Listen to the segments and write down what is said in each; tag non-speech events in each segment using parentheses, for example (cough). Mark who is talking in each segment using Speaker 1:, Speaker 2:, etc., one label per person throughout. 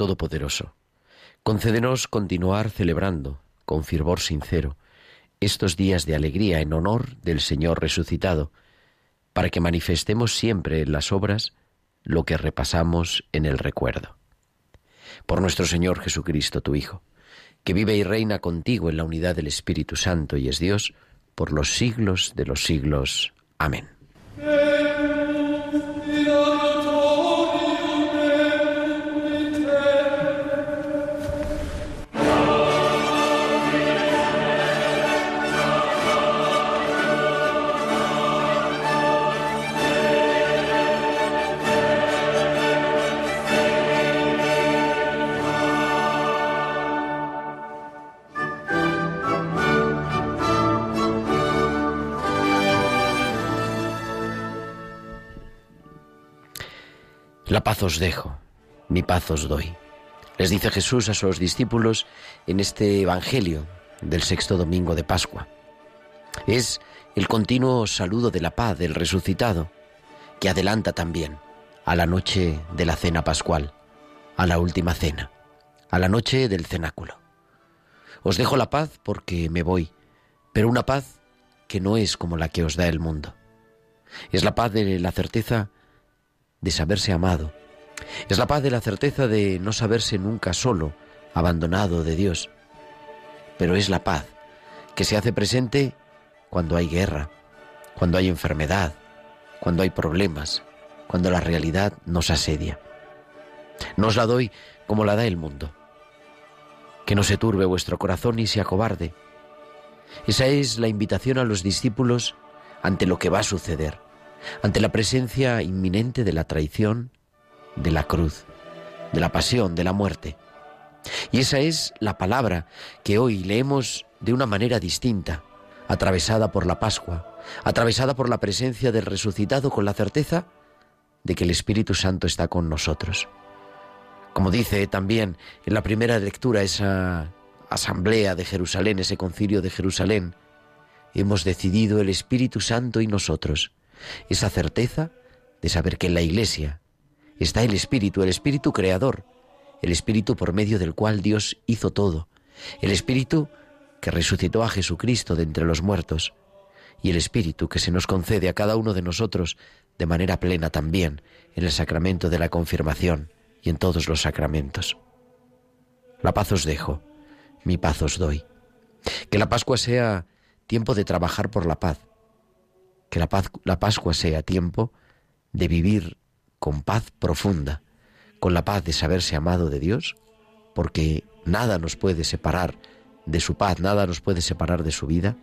Speaker 1: Todopoderoso, concédenos continuar celebrando, con fervor sincero, estos días de alegría en honor del Señor resucitado, para que manifestemos siempre en las obras lo que repasamos en el recuerdo. Por nuestro Señor Jesucristo, tu Hijo, que vive y reina contigo en la unidad del Espíritu Santo y es Dios, por los siglos de los siglos. Amén. Paz os dejo, mi paz os doy. Les dice Jesús a sus discípulos en este Evangelio del sexto domingo de Pascua. Es el continuo saludo de la paz del resucitado, que adelanta también a la noche de la cena pascual, a la última cena, a la noche del cenáculo. Os dejo la paz porque me voy, pero una paz que no es como la que os da el mundo. Es la paz de la certeza de saberse amado. Es la paz de la certeza de no saberse nunca solo, abandonado de Dios. Pero es la paz que se hace presente cuando hay guerra, cuando hay enfermedad, cuando hay problemas, cuando la realidad nos asedia. No os la doy como la da el mundo. Que no se turbe vuestro corazón ni se acobarde. Esa es la invitación a los discípulos ante lo que va a suceder ante la presencia inminente de la traición, de la cruz, de la pasión, de la muerte. Y esa es la palabra que hoy leemos de una manera distinta, atravesada por la Pascua, atravesada por la presencia del resucitado con la certeza de que el Espíritu Santo está con nosotros. Como dice también en la primera lectura esa asamblea de Jerusalén, ese concilio de Jerusalén, hemos decidido el Espíritu Santo y nosotros esa certeza de saber que la Iglesia está el Espíritu, el Espíritu creador, el Espíritu por medio del cual Dios hizo todo, el Espíritu que resucitó a Jesucristo de entre los muertos, y el Espíritu que se nos concede a cada uno de nosotros de manera plena también en el sacramento de la confirmación y en todos los sacramentos. La paz os dejo, mi paz os doy. Que la Pascua sea tiempo de trabajar por la paz, que la, paz, la Pascua sea tiempo de vivir con paz profunda, con la paz de saberse amado de Dios, porque nada nos puede separar de su paz, nada nos puede separar de su vida,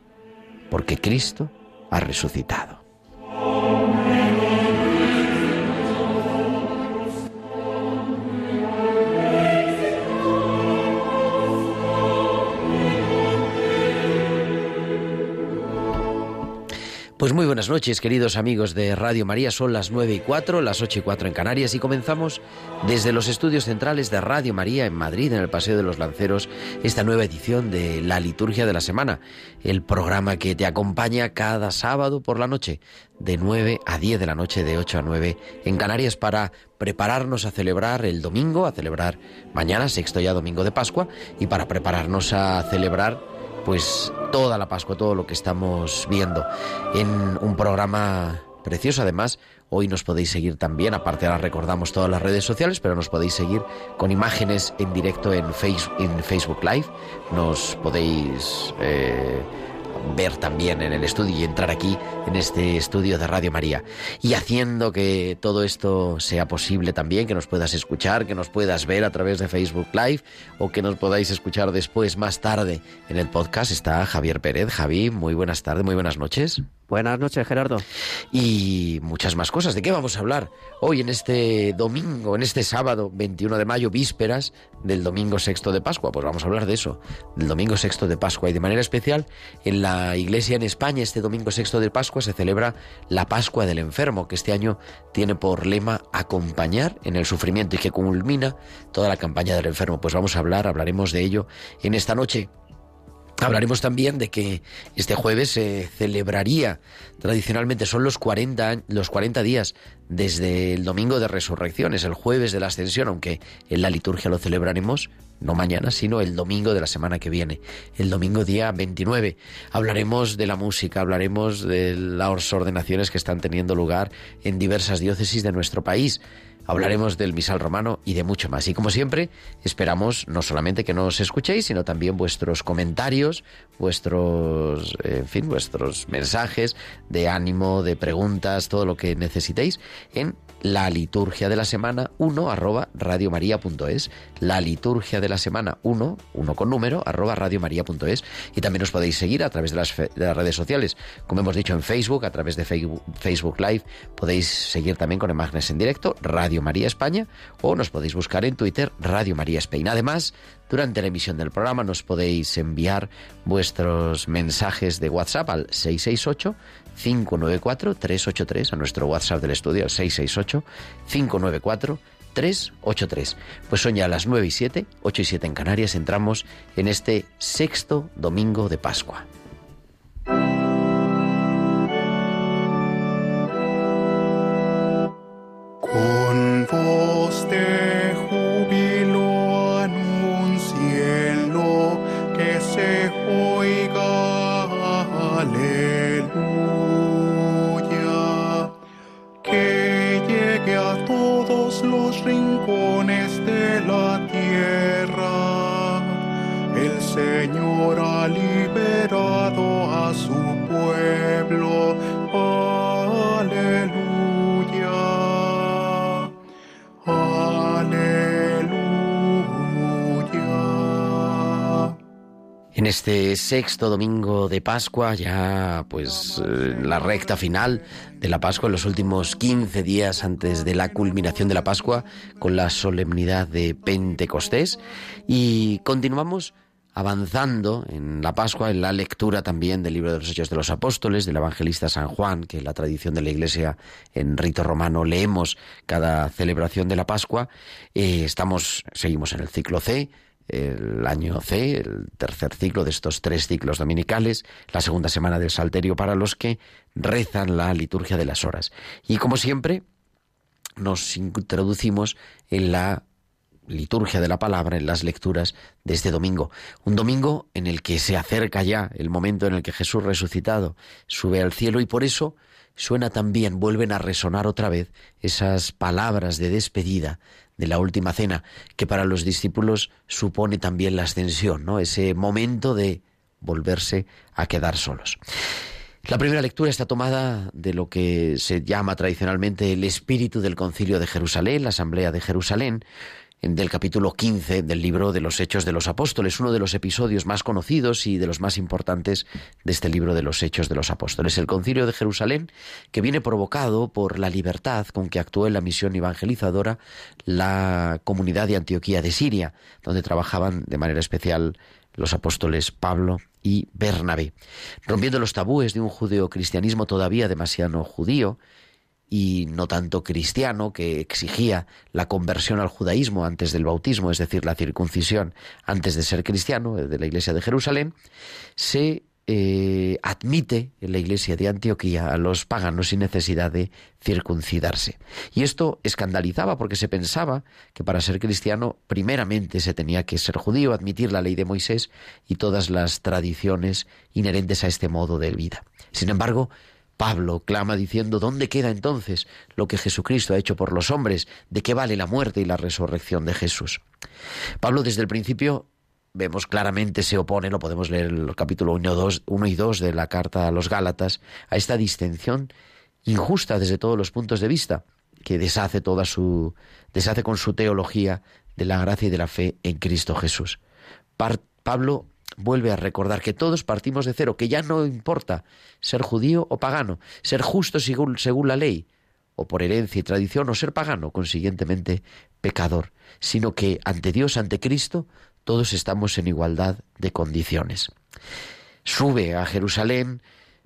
Speaker 1: porque Cristo ha resucitado. Pues muy buenas noches, queridos amigos de Radio María. Son las nueve y cuatro, las ocho y cuatro en Canarias y comenzamos desde los estudios centrales de Radio María en Madrid, en el Paseo de los Lanceros, esta nueva edición de La Liturgia de la Semana, el programa que te acompaña cada sábado por la noche, de 9 a 10 de la noche, de 8 a 9 en Canarias, para prepararnos a celebrar el domingo, a celebrar mañana, sexto ya domingo de Pascua, y para prepararnos a celebrar pues toda la Pascua, todo lo que estamos viendo en un programa precioso. Además, hoy nos podéis seguir también, aparte ahora recordamos todas las redes sociales, pero nos podéis seguir con imágenes en directo en, en Facebook Live. Nos podéis... Eh, ver también en el estudio y entrar aquí en este estudio de Radio María y haciendo que todo esto sea posible también, que nos puedas escuchar, que nos puedas ver a través de Facebook Live o que nos podáis escuchar después, más tarde, en el podcast está Javier Pérez. Javi, muy buenas tardes, muy buenas noches.
Speaker 2: Buenas noches, Gerardo.
Speaker 1: Y muchas más cosas. ¿De qué vamos a hablar hoy en este domingo, en este sábado 21 de mayo, vísperas del domingo sexto de Pascua? Pues vamos a hablar de eso, del domingo sexto de Pascua. Y de manera especial, en la iglesia en España, este domingo sexto de Pascua se celebra la Pascua del Enfermo, que este año tiene por lema acompañar en el sufrimiento y que culmina toda la campaña del enfermo. Pues vamos a hablar, hablaremos de ello en esta noche. Hablaremos también de que este jueves se celebraría, tradicionalmente son los 40, los 40 días desde el domingo de resurrección, es el jueves de la ascensión, aunque en la liturgia lo celebraremos no mañana, sino el domingo de la semana que viene, el domingo día 29. Hablaremos de la música, hablaremos de las ordenaciones que están teniendo lugar en diversas diócesis de nuestro país hablaremos del misal romano y de mucho más. Y como siempre, esperamos no solamente que nos escuchéis, sino también vuestros comentarios, vuestros, en fin, vuestros mensajes de ánimo, de preguntas, todo lo que necesitéis en la liturgia de la semana 1 arroba radiomaria.es la liturgia de la semana 1 1 con número arroba radiomaria.es y también os podéis seguir a través de las, de las, redes sociales. Como hemos dicho en Facebook a través de Facebook, Live podéis seguir también con imágenes en directo Radio María España o nos podéis buscar en Twitter Radio María España. Además durante la emisión del programa nos podéis enviar vuestros mensajes de WhatsApp al 668 594-383 a nuestro WhatsApp del estudio, al 668-594-383. Pues son ya las 9 y 7, 8 y 7 en Canarias, entramos en este sexto domingo de Pascua. En este sexto domingo de Pascua, ya pues eh, la recta final de la Pascua, en los últimos 15 días antes de la culminación de la Pascua, con la solemnidad de Pentecostés, y continuamos avanzando en la Pascua, en la lectura también del libro de los Hechos de los Apóstoles, del evangelista San Juan, que en la tradición de la Iglesia en rito romano leemos cada celebración de la Pascua. Eh, estamos, seguimos en el ciclo C, el año C, el tercer ciclo de estos tres ciclos dominicales, la segunda semana del Salterio para los que rezan la liturgia de las horas. Y como siempre, nos introducimos en la liturgia de la palabra, en las lecturas de este domingo. Un domingo en el que se acerca ya el momento en el que Jesús resucitado sube al cielo y por eso suena también, vuelven a resonar otra vez esas palabras de despedida de la última cena, que para los discípulos supone también la ascensión, ¿no? Ese momento de volverse a quedar solos. La primera lectura está tomada de lo que se llama tradicionalmente el espíritu del concilio de Jerusalén, la asamblea de Jerusalén, del capítulo 15 del libro de los Hechos de los Apóstoles, uno de los episodios más conocidos y de los más importantes de este libro de los Hechos de los Apóstoles. El concilio de Jerusalén, que viene provocado por la libertad con que actuó en la misión evangelizadora la comunidad de Antioquía de Siria, donde trabajaban de manera especial los apóstoles Pablo y Bernabé. Rompiendo los tabúes de un judeocristianismo todavía demasiado judío, y no tanto cristiano, que exigía la conversión al judaísmo antes del bautismo, es decir, la circuncisión antes de ser cristiano, de la iglesia de Jerusalén, se eh, admite en la iglesia de Antioquía a los paganos sin necesidad de circuncidarse. Y esto escandalizaba porque se pensaba que para ser cristiano primeramente se tenía que ser judío, admitir la ley de Moisés y todas las tradiciones inherentes a este modo de vida. Sin embargo, Pablo clama diciendo, ¿dónde queda entonces lo que Jesucristo ha hecho por los hombres? ¿De qué vale la muerte y la resurrección de Jesús? Pablo desde el principio vemos claramente se opone, lo podemos leer en el capítulo 1 y 2 de la carta a los Gálatas, a esta distinción injusta desde todos los puntos de vista, que deshace toda su deshace con su teología de la gracia y de la fe en Cristo Jesús. Pablo vuelve a recordar que todos partimos de cero, que ya no importa ser judío o pagano, ser justo según, según la ley, o por herencia y tradición, o ser pagano, consiguientemente pecador, sino que ante Dios, ante Cristo, todos estamos en igualdad de condiciones. Sube a Jerusalén,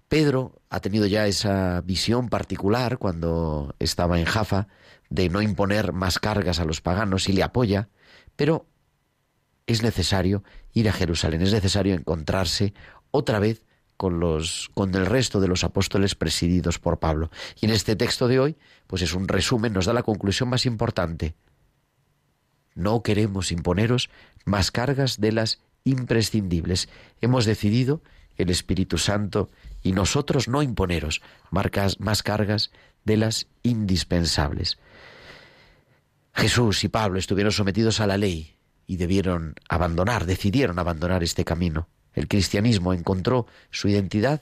Speaker 1: Pedro ha tenido ya esa visión particular cuando estaba en Jafa de no imponer más cargas a los paganos y le apoya, pero es necesario ir a Jerusalén, es necesario encontrarse otra vez con los con el resto de los apóstoles presididos por Pablo. Y en este texto de hoy, pues es un resumen, nos da la conclusión más importante. No queremos imponeros más cargas de las imprescindibles. Hemos decidido, el Espíritu Santo y nosotros, no imponeros marcas, más cargas de las indispensables. Jesús y Pablo estuvieron sometidos a la ley y debieron abandonar, decidieron abandonar este camino. El cristianismo encontró su identidad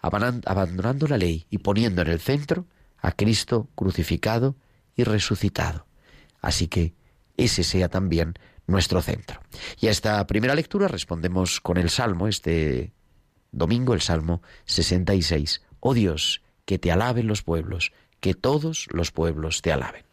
Speaker 1: abandonando la ley y poniendo en el centro a Cristo crucificado y resucitado. Así que ese sea también nuestro centro. Y a esta primera lectura respondemos con el Salmo, este domingo, el Salmo 66. Oh Dios, que te alaben los pueblos, que todos los pueblos te alaben.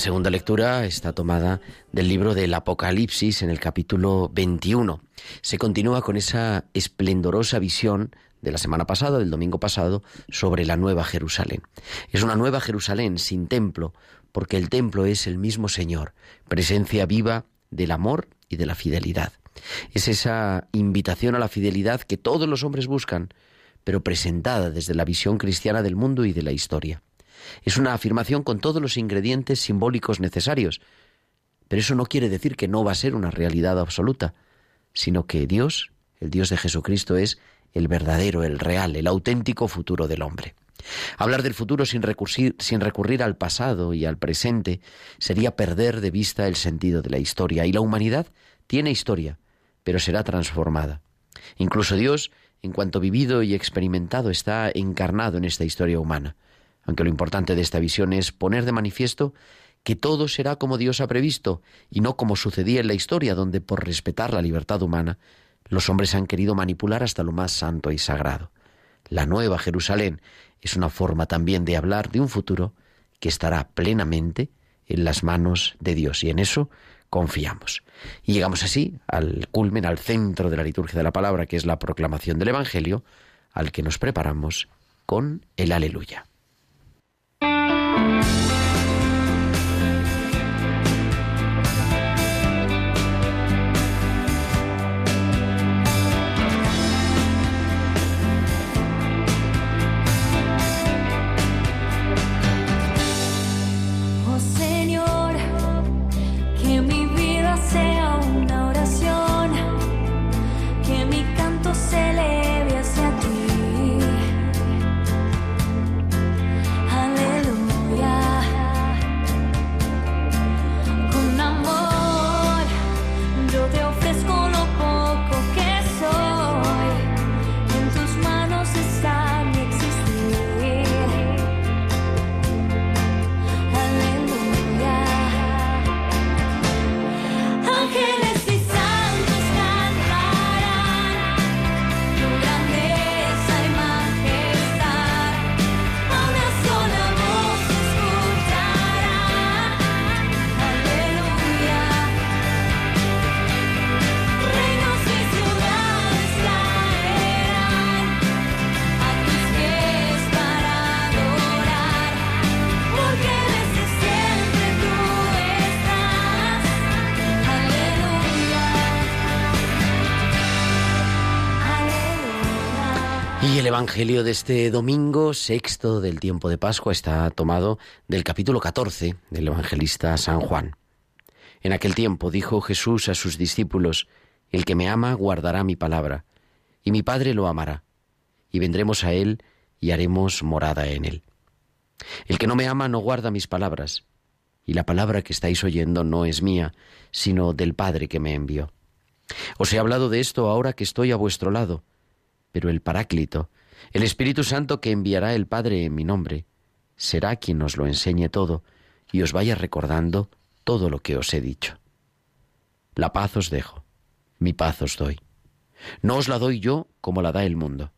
Speaker 1: Segunda lectura está tomada del libro del Apocalipsis en el capítulo 21. Se continúa con esa esplendorosa visión de la semana pasada, del domingo pasado, sobre la Nueva Jerusalén. Es una Nueva Jerusalén sin templo, porque el templo es el mismo Señor, presencia viva del amor y de la fidelidad. Es esa invitación a la fidelidad que todos los hombres buscan, pero presentada desde la visión cristiana del mundo y de la historia. Es una afirmación con todos los ingredientes simbólicos necesarios. Pero eso no quiere decir que no va a ser una realidad absoluta, sino que Dios, el Dios de Jesucristo, es el verdadero, el real, el auténtico futuro del hombre. Hablar del futuro sin recurrir, al pasado y al presente sería perder de vista el sentido de la historia. Y la humanidad tiene historia, pero será transformada. Incluso Dios, en cuanto vivido y experimentado, está encarnado en esta historia humana aunque lo importante de esta visión es poner de manifiesto que todo será como Dios ha previsto y no como sucedía en la historia, donde por respetar la libertad humana los hombres han querido manipular hasta lo más santo y sagrado. La nueva Jerusalén es una forma también de hablar de un futuro que estará plenamente en las manos de Dios y en eso confiamos. Y llegamos así al culmen, al centro de la liturgia de la palabra, que es la proclamación del Evangelio, al que nos preparamos con el aleluya.
Speaker 3: Aleluya.
Speaker 1: Evangelio de este domingo sexto del tiempo de Pascua está tomado del capítulo 14 del evangelista San Juan. En aquel tiempo dijo Jesús a sus discípulos, El que me ama guardará mi palabra, y mi Padre lo amará, y vendremos a él y haremos morada en él. El que no me ama no guarda mis palabras, y la palabra que estáis oyendo no es mía, sino del Padre que me envió. Os he hablado de esto ahora que estoy a vuestro lado, pero el Paráclito, el Espíritu Santo que enviará el Padre en mi nombre, será quien os lo enseñe todo y os vaya recordando todo lo que os he dicho. La paz os dejo, mi paz os doy. No os la doy yo como la da el mundo.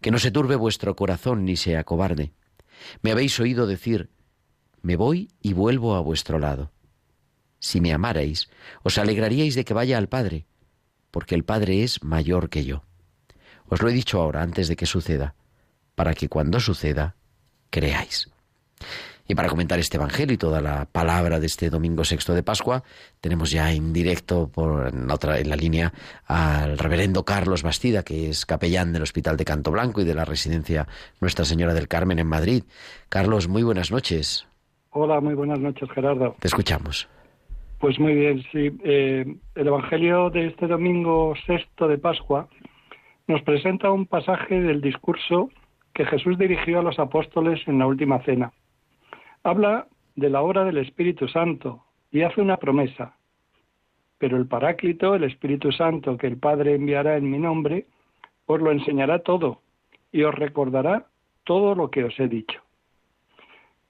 Speaker 1: Que no se turbe vuestro corazón ni sea cobarde. Me habéis oído decir, me voy y vuelvo a vuestro lado. Si me amarais, os alegraríais de que vaya al Padre, porque el Padre es mayor que yo. Os lo he dicho ahora, antes de que suceda, para que cuando suceda, creáis. Y para comentar este Evangelio y toda la palabra de este domingo sexto de Pascua, tenemos ya en directo por, en, otra, en la línea al reverendo Carlos Bastida, que es capellán del Hospital de Canto Blanco y de la residencia Nuestra Señora del Carmen en Madrid. Carlos, muy buenas noches.
Speaker 3: Hola, muy buenas noches, Gerardo.
Speaker 1: Te escuchamos.
Speaker 3: Pues muy bien, sí. Eh, el Evangelio de este domingo sexto de Pascua nos presenta un pasaje del discurso que Jesús dirigió a los apóstoles en la última cena. Habla de la obra del Espíritu Santo y hace una promesa. Pero el Paráclito, el Espíritu Santo que el Padre enviará en mi nombre, os lo enseñará todo y os recordará todo lo que os he dicho.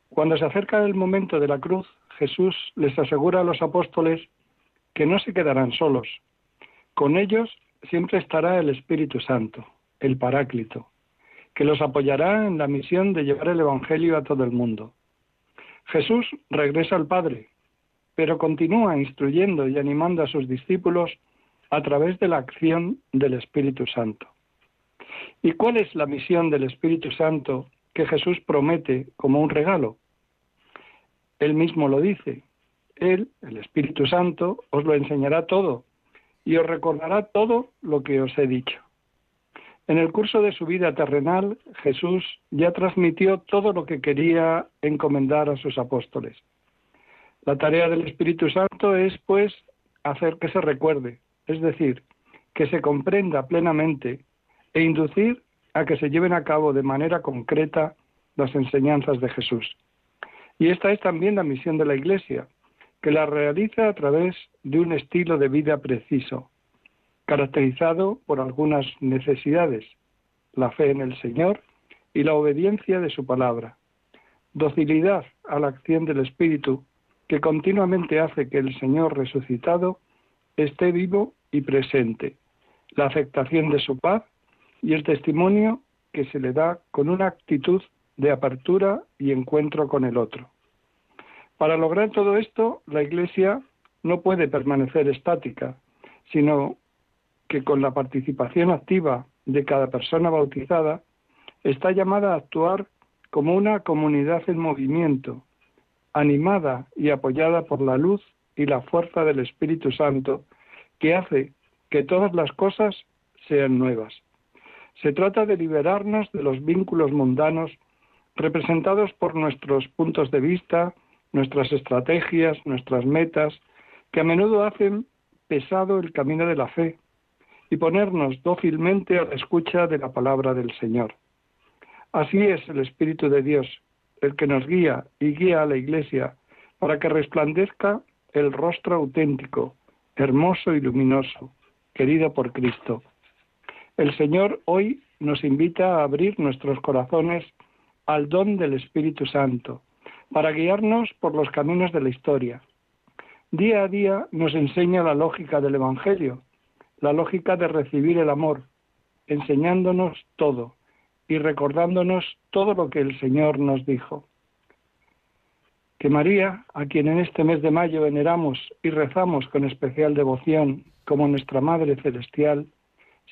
Speaker 3: Cuando se acerca el momento de la cruz, Jesús les asegura a los apóstoles que no se quedarán solos. Con ellos siempre estará el Espíritu Santo, el Paráclito, que los apoyará en la misión de llevar el Evangelio a todo el mundo. Jesús regresa al Padre, pero continúa instruyendo y animando a sus discípulos a través de la acción del Espíritu Santo. ¿Y cuál es la misión del Espíritu Santo que Jesús promete como un regalo? Él mismo lo dice. Él, el Espíritu Santo, os lo enseñará todo y os recordará todo lo que os he dicho. En el curso de su vida terrenal, Jesús ya transmitió todo lo que quería encomendar a sus apóstoles. La tarea del Espíritu Santo es, pues, hacer que se recuerde, es decir, que se comprenda plenamente e inducir a que se lleven a cabo de manera concreta las enseñanzas de Jesús. Y esta es también la misión de la Iglesia, que la realiza a través de un estilo de vida preciso, caracterizado por algunas necesidades, la fe en el Señor y la obediencia de su palabra, docilidad a la acción del Espíritu, que continuamente hace que el Señor resucitado esté vivo y presente, la aceptación de su paz y el testimonio que se le da con una actitud de apertura y encuentro con el otro. Para lograr todo esto, la Iglesia no puede permanecer estática, sino que con la participación activa de cada persona bautizada, está llamada a actuar como una comunidad en movimiento, animada y apoyada por la luz y la fuerza del Espíritu Santo, que hace que todas las cosas sean nuevas. Se trata de liberarnos de los vínculos mundanos representados por nuestros puntos de vista, nuestras estrategias, nuestras metas, que a menudo hacen pesado el camino de la fe y ponernos dócilmente a la escucha de la palabra del Señor. Así es el Espíritu de Dios, el que nos guía y guía a la Iglesia para que resplandezca el rostro auténtico, hermoso y luminoso, querido por Cristo. El Señor hoy nos invita a abrir nuestros corazones al don del Espíritu Santo, para guiarnos por los caminos de la historia. Día a día nos enseña la lógica del Evangelio, la lógica de recibir el amor, enseñándonos todo y recordándonos todo lo que el Señor nos dijo. Que María, a quien en este mes de mayo veneramos y rezamos con especial devoción como nuestra Madre Celestial,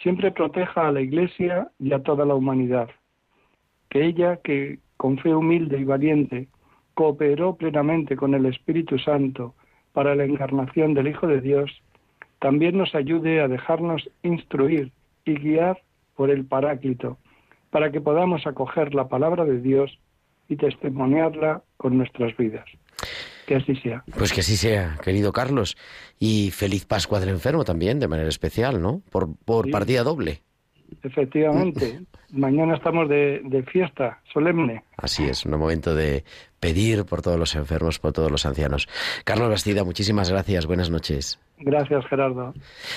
Speaker 3: siempre proteja a la Iglesia y a toda la humanidad. Que ella, que con fe humilde y valiente cooperó plenamente con el Espíritu Santo para la encarnación del Hijo de Dios, también nos ayude a dejarnos instruir y guiar por el Paráclito, para que podamos acoger la palabra de Dios y testimoniarla con nuestras vidas. Que así sea.
Speaker 1: Pues que así sea, querido Carlos. Y feliz Pascua del Enfermo también, de manera especial, ¿no? Por, por partida doble.
Speaker 3: Efectivamente. (laughs) Mañana estamos de, de, fiesta solemne.
Speaker 1: Así es, un momento de pedir por todos los enfermos, por todos los ancianos. Carlos Bastida, muchísimas gracias. Buenas noches.
Speaker 3: Gracias, Gerardo.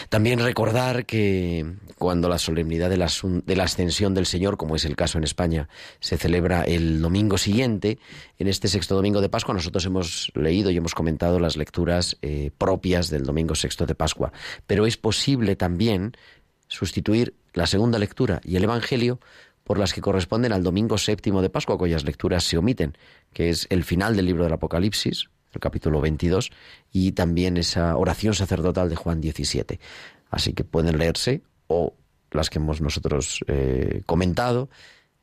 Speaker 1: También recordar que cuando la solemnidad de la, de la, ascensión del Señor, como es el caso en España, se celebra el domingo siguiente, en este sexto domingo de Pascua, nosotros hemos leído y hemos comentado las lecturas eh, propias del domingo sexto de Pascua. Pero es posible también sustituir la segunda lectura y el Evangelio por las que corresponden al domingo séptimo de Pascua, cuyas lecturas se omiten, que es el final del libro del Apocalipsis, el capítulo 22, y también esa oración sacerdotal de Juan 17. Así que pueden leerse, o las que hemos nosotros eh, comentado,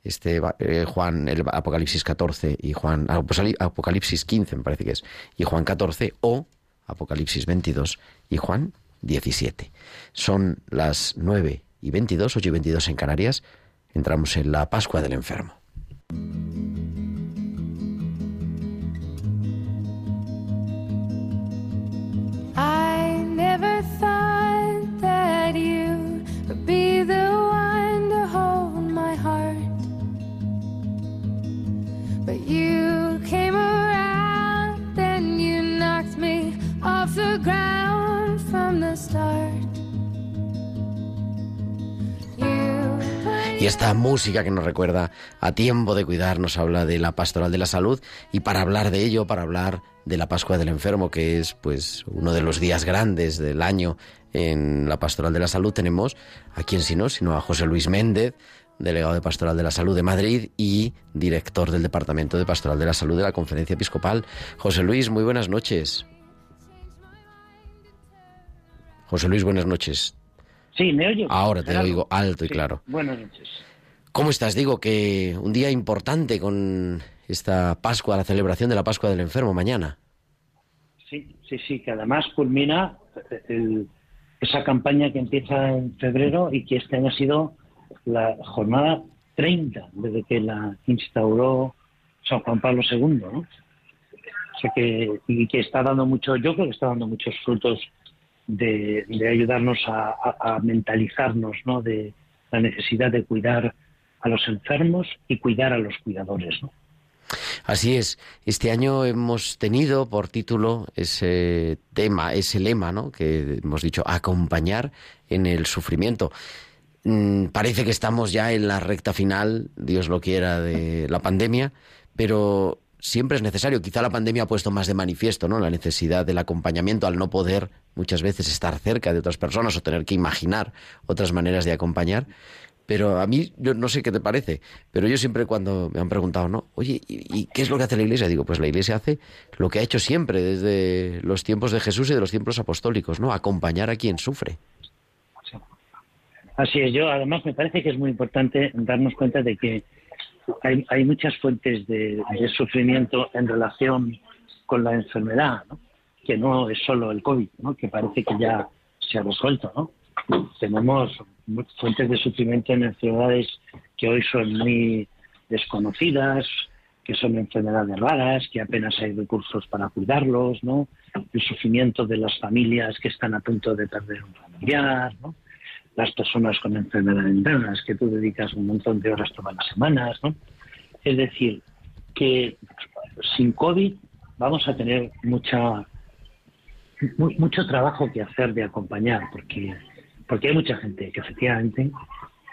Speaker 1: este eh, Juan, el Apocalipsis 14 y Juan, Apocalipsis 15 me parece que es, y Juan 14, o Apocalipsis 22 y Juan 17. Son las 9 y 22, 8 y 22 en Canarias. Entramos en la Pascua del Enfermo. Start. Y esta música que nos recuerda a tiempo de cuidar nos habla de la pastoral de la salud y para hablar de ello, para hablar de la Pascua del Enfermo, que es pues uno de los días grandes del año en la pastoral de la salud, tenemos a quien si no, sino a José Luis Méndez, delegado de Pastoral de la Salud de Madrid y director del Departamento de Pastoral de la Salud de la Conferencia Episcopal. José Luis, muy buenas noches. José Luis, buenas noches.
Speaker 4: Sí, ¿me oyo?
Speaker 1: Ahora te oigo alto y claro.
Speaker 4: Buenas noches.
Speaker 1: ¿Cómo estás? Digo que un día importante con esta Pascua, la celebración de la Pascua del Enfermo mañana.
Speaker 4: Sí, sí, sí, que además culmina esa campaña que empieza en febrero y que este año ha sido la jornada 30 desde que la instauró San Juan Pablo II, ¿no? O sea que, y que está dando mucho, yo creo que está dando muchos frutos de, ayudarnos a, mentalizarnos ¿no? de la necesidad de cuidar a los enfermos y cuidar a los cuidadores. ¿no?
Speaker 1: Así es. Este año hemos tenido por título ese tema, ese lema, ¿no? Que hemos dicho acompañar en el sufrimiento. Mm, parece que estamos ya en la recta final, Dios lo quiera, de la pandemia, pero siempre es necesario. Quizá la pandemia ha puesto más de manifiesto, ¿no? La necesidad del acompañamiento al no poder muchas veces estar cerca de otras personas o tener que imaginar otras maneras de acompañar. Pero a mí, yo no sé qué te parece, pero yo siempre cuando me han preguntado, ¿no? Oye, ¿y, qué es lo que hace la Iglesia? Digo, pues la Iglesia hace lo que ha hecho siempre, desde los tiempos de Jesús y de los tiempos apostólicos, ¿no? Acompañar a quien sufre.
Speaker 4: Así es, yo además me parece que es muy importante darnos cuenta de que hay, hay muchas fuentes de, sufrimiento en relación con la enfermedad, ¿no? que no es solo el COVID, ¿no? que parece que ya se ha resuelto. ¿no? Tenemos fuentes de sufrimiento en enfermedades que hoy son muy desconocidas, que son enfermedades raras, que apenas hay recursos para cuidarlos, ¿no? El sufrimiento de las familias que están a punto de perder un familiar, ¿no? Las personas con enfermedades internas, que tú dedicas un montón de horas todas las semanas, ¿no? Es decir, que sin COVID vamos a tener mucha mucho trabajo que hacer de acompañar, porque porque hay mucha gente que efectivamente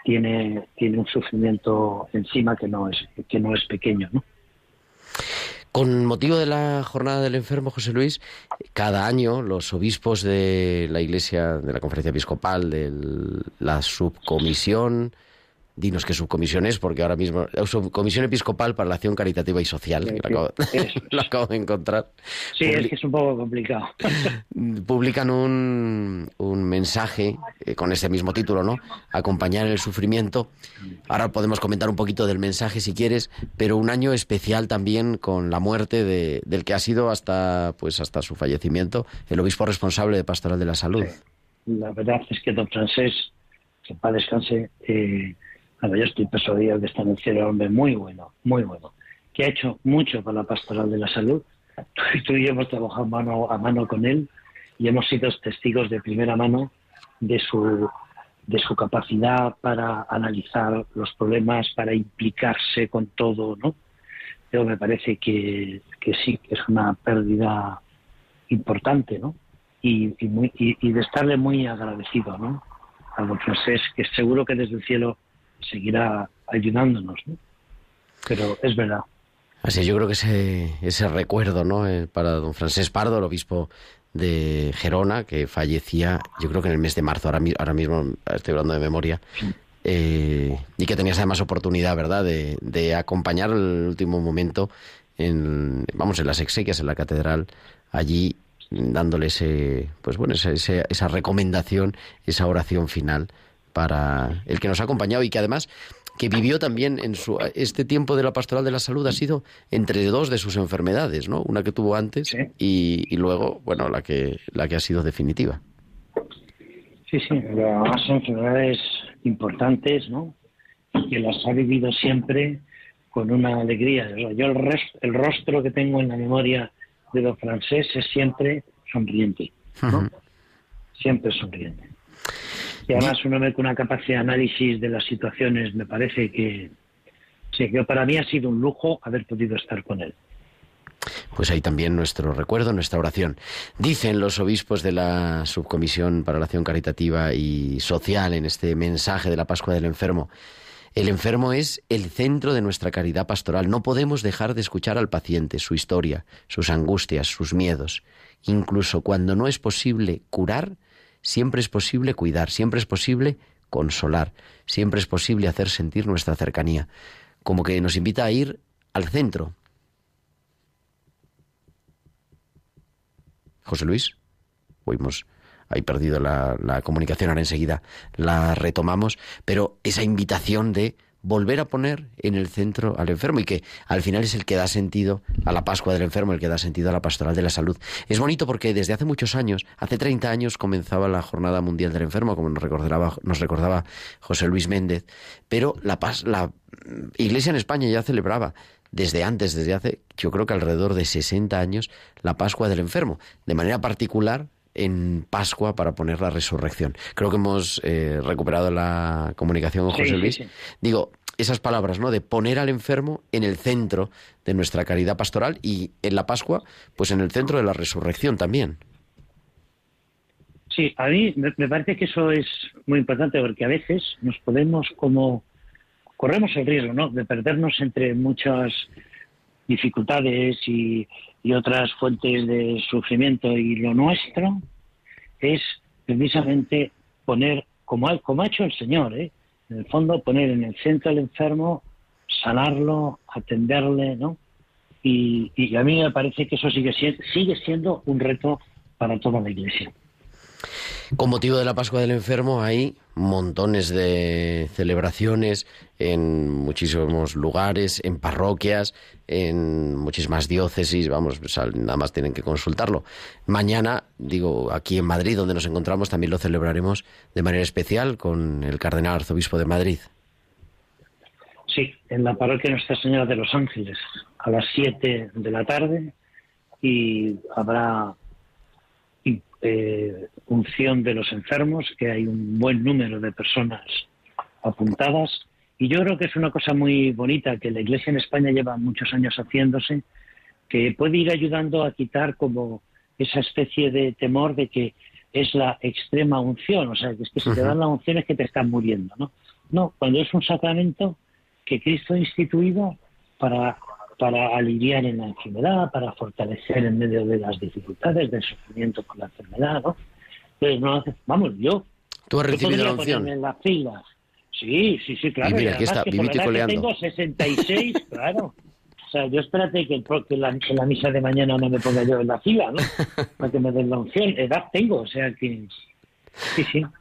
Speaker 4: tiene tiene un sufrimiento encima que no es que no es pequeño, ¿no?
Speaker 1: Con motivo de la jornada del enfermo, José Luis, cada año los obispos de la Iglesia, de la Conferencia Episcopal, de la subcomisión Dinos qué subcomisión es, porque ahora mismo. Subcomisión Episcopal para la Acción Caritativa y Social, que lo, (laughs) acabo, de encontrar.
Speaker 4: Sí, es que es un poco complicado. (laughs)
Speaker 1: Publican un, un mensaje eh, con ese mismo título, ¿no? Acompañar el sufrimiento. Ahora podemos comentar un poquito del mensaje si quieres, pero un año especial también con la muerte de, del que ha sido hasta, pues, hasta su fallecimiento el obispo responsable de Pastoral de la Salud.
Speaker 4: La verdad es que don Francés, que para descanse, eh, yo estoy persuadido que está en el cielo, hombre muy bueno, muy bueno, que ha hecho mucho para la pastoral de la salud. (laughs) Tú y yo hemos trabajado mano a mano con él y hemos sido testigos de primera mano de su de su capacidad para analizar los problemas, para implicarse con todo, ¿no? Pero me parece que, que sí, que es una pérdida importante, ¿no? Y, y, de estarle muy agradecido, ¿no? A don francés, que seguro que desde el cielo seguirá ayudándonos, ¿no? Pero es verdad.
Speaker 1: Así, yo creo que ese, ese recuerdo, ¿no? Eh, para don Francés Pardo, el obispo de Gerona, que fallecía, yo creo que en el mes de marzo, ahora, ahora mismo estoy hablando de memoria, eh, y que tenías además oportunidad, ¿verdad?, de, acompañar el último momento en, vamos, en las exequias, en la catedral, allí dándole ese, pues bueno, esa, esa recomendación, esa oración final para el que nos ha acompañado y que además que vivió también en su este tiempo de la pastoral de la salud ha sido entre dos de sus enfermedades, ¿no? Una que tuvo antes y, luego, bueno, la que la que ha sido definitiva.
Speaker 4: Sí, sí, las enfermedades importantes, ¿no? Que las ha vivido siempre con una alegría. Yo el, el rostro que tengo en la memoria de los francés es siempre sonriente, ¿no? Siempre sonriente. Y además un hombre con una capacidad de análisis de las situaciones, me parece que, que para mí ha sido un lujo haber podido estar con él.
Speaker 1: Pues ahí también nuestro recuerdo, nuestra oración. Dicen los obispos de la Subcomisión para la Acción Caritativa y Social en este mensaje de la Pascua del Enfermo. El enfermo es el centro de nuestra caridad pastoral. No podemos dejar de escuchar al paciente, su historia, sus angustias, sus miedos. Incluso cuando no es posible curar, Siempre es posible cuidar, siempre es posible consolar, siempre es posible hacer sentir nuestra cercanía, como que nos invita a ir al centro. José Luis, hemos ahí perdido la, la comunicación, ahora enseguida la retomamos, pero esa invitación de volver a poner en el centro al enfermo y que al final es el que da sentido a la Pascua del enfermo, el que da sentido a la pastoral de la salud. Es bonito porque desde hace muchos años, hace 30 años comenzaba la Jornada Mundial del Enfermo, como nos recordaba, nos recordaba José Luis Méndez, pero la, la Iglesia en España ya celebraba desde antes, desde hace yo creo que alrededor de 60 años, la Pascua del enfermo, de manera particular en Pascua para poner la resurrección. Creo que hemos eh, recuperado la comunicación con José Luis. Digo, esas palabras, ¿no? De poner al enfermo en el centro de nuestra caridad pastoral y en la Pascua, pues en el centro de la resurrección también.
Speaker 4: Sí, a mí me parece que eso es muy importante porque a veces nos podemos como corremos el riesgo, ¿no? De perdernos entre muchas dificultades y, y otras fuentes de sufrimiento y lo nuestro es precisamente poner, como ha, como ha hecho el Señor, ¿eh? en el fondo poner en el centro al enfermo, sanarlo, atenderle, ¿no? Y, a mí me parece que eso sigue, sigue siendo un reto para toda la Iglesia.
Speaker 1: Con motivo de la Pascua del Enfermo hay montones de celebraciones en muchísimos lugares, en parroquias, en muchísimas diócesis, vamos, nada más tienen que consultarlo. Mañana, digo, aquí en Madrid, donde nos encontramos, también lo celebraremos de manera especial con el Cardenal Arzobispo de Madrid.
Speaker 4: Sí, en la parroquia Nuestra Señora de los Ángeles, a las 7 de la tarde, y habrá eh, unción de los enfermos, que hay un buen número de personas apuntadas. Y yo creo que es una cosa muy bonita que la Iglesia en España lleva muchos años haciéndose, que puede ir ayudando a quitar como esa especie de temor de que es la extrema unción, o sea, que es que si te dan la unción es que te están muriendo, ¿no? No, cuando es un sacramento que Cristo ha instituido para para aliviar en la enfermedad, para fortalecer en medio de las dificultades, del sufrimiento con la enfermedad, ¿no? Entonces, no vamos, yo.
Speaker 1: ¿Tú has recibido la unción?
Speaker 4: En las filas. Sí, sí, sí, claro.
Speaker 1: Y mira, aquí está, que
Speaker 4: tengo 66, (laughs) claro. O sea, yo espérate que, que la, la, misa de mañana no me ponga yo en la fila, ¿no? (laughs) Para que me den la unción. Edad tengo, o sea que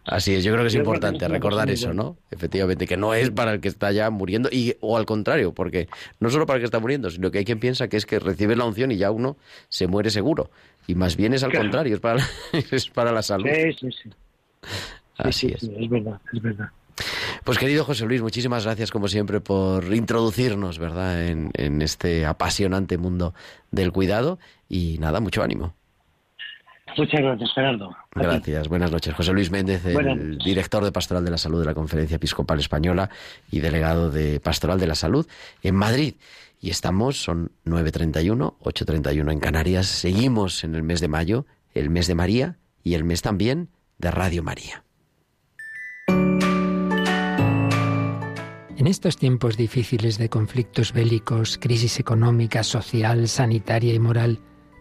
Speaker 1: Así es, yo creo que es importante recordar eso, ¿no? Efectivamente, que no es para el que está ya muriendo, y o al contrario, porque no solo para el que está muriendo, sino que hay quien piensa que es que recibe la unción y ya uno se muere seguro. Y más bien es al contrario, es para, la, (laughs) es para la salud.
Speaker 4: Sí, sí, sí.
Speaker 1: Así es.
Speaker 4: es verdad, es verdad.
Speaker 1: Pues querido José Luis, muchísimas gracias como siempre por introducirnos, ¿verdad?, en, en este apasionante mundo del cuidado y nada, mucho ánimo.
Speaker 4: Muchas gracias, Gerardo.
Speaker 1: Gracias. Buenas noches. José Luis Méndez, el director de Pastoral de la Salud de la Conferencia Episcopal Española y delegado de Pastoral de la Salud en Madrid. Y estamos, son 9.31, 8.31 en Canarias. Seguimos en el mes de mayo, el mes de María y el mes también de Radio María.
Speaker 5: En estos tiempos difíciles de conflictos bélicos, crisis económica, social, sanitaria y moral,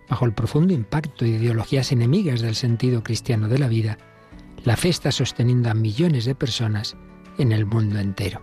Speaker 5: bajo el profundo impacto de ideologías enemigas del sentido cristiano de la vida, la fe está sosteniendo a millones de personas en el mundo entero.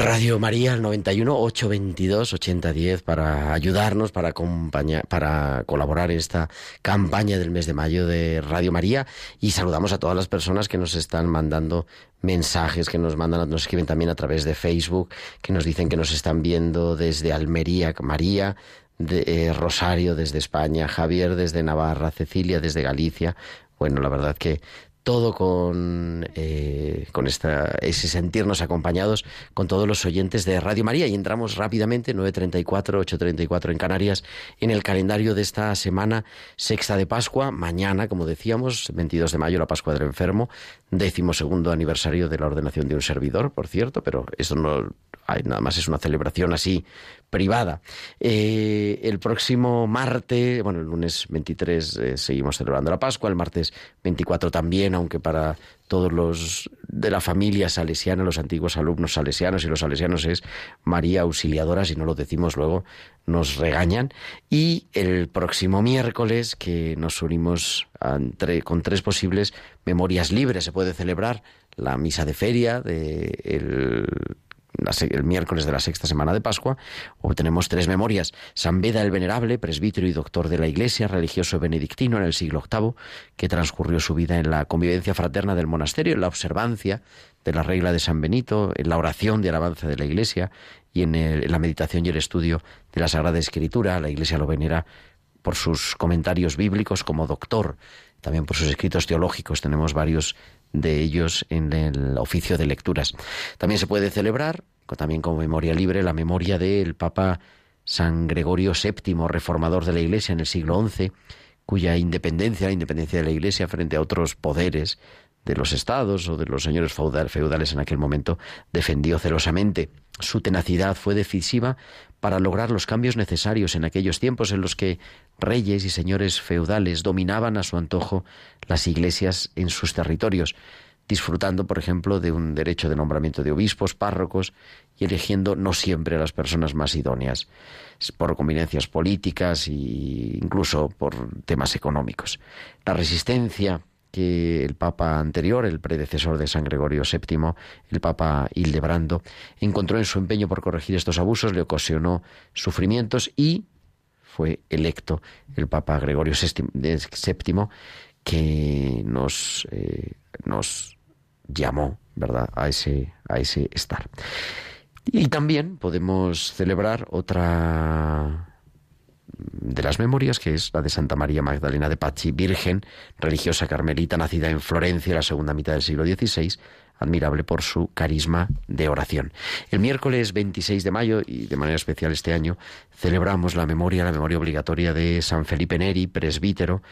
Speaker 1: Radio María al 91 822 8010 para ayudarnos, para acompañar, para colaborar en esta campaña del mes de mayo de Radio María y saludamos a todas las personas que nos están mandando mensajes, que nos mandan, nos escriben también a través de Facebook, que nos dicen que nos están viendo desde Almería, María, de, eh, Rosario desde España, Javier desde Navarra, Cecilia desde Galicia. Bueno, la verdad que todo con, eh, con esta, ese sentirnos acompañados con todos los oyentes de Radio María. Y entramos rápidamente, 9.34, 8.34 en Canarias, en el calendario de esta semana sexta de Pascua. Mañana, como decíamos, 22 de mayo, la Pascua del Enfermo, décimo segundo aniversario de la ordenación de un servidor, por cierto, pero eso no hay, nada más es una celebración así privada. Eh, el próximo martes, bueno, el lunes 23 eh, seguimos celebrando la Pascua, el martes 24 también, aunque para todos los de la familia salesiana, los antiguos alumnos salesianos y los salesianos es María Auxiliadora, si no lo decimos luego nos regañan. Y el próximo miércoles, que nos unimos con tres posibles memorias libres, se puede celebrar la misa de feria de el miércoles de la sexta semana de Pascua, obtenemos tres memorias. San Beda el Venerable, presbítero y doctor de la Iglesia, religioso benedictino en el siglo VIII, que transcurrió su vida en la convivencia fraterna del monasterio, en la observancia de la regla de San Benito, en la oración de alabanza de la Iglesia y en la meditación y el estudio de la Sagrada Escritura. La Iglesia lo venera por sus comentarios bíblicos como doctor, también por sus escritos teológicos. Tenemos varios de ellos en el oficio de lecturas. También se puede celebrar, también como memoria libre, la memoria del Papa San Gregorio VII, reformador de la Iglesia en el siglo XI, cuya independencia, la independencia de la Iglesia frente a otros poderes de los estados o de los señores feudales en aquel momento, defendió celosamente. Su tenacidad fue decisiva para lograr los cambios necesarios en aquellos tiempos en los que reyes y señores feudales dominaban a su antojo las iglesias en sus territorios, disfrutando, por ejemplo, de un derecho de nombramiento de obispos, párrocos y eligiendo no siempre a las personas más idóneas, por conveniencias políticas e incluso por temas económicos. La resistencia que el Papa anterior, el predecesor de San Gregorio VII, el Papa Hildebrando, encontró en su empeño por corregir estos abusos, le ocasionó sufrimientos y fue electo el Papa Gregorio VII, que nos, eh, nos llamó, ¿verdad?, a ese, a ese estar. Y también podemos celebrar otra de las memorias, que es la de Santa María Magdalena de Pacci, virgen, religiosa carmelita, nacida en Florencia en la segunda mitad del siglo XVI, admirable por su carisma de oración. El miércoles 26 de mayo, y de manera especial este año, celebramos la memoria, la memoria obligatoria de San Felipe Neri, presbítero,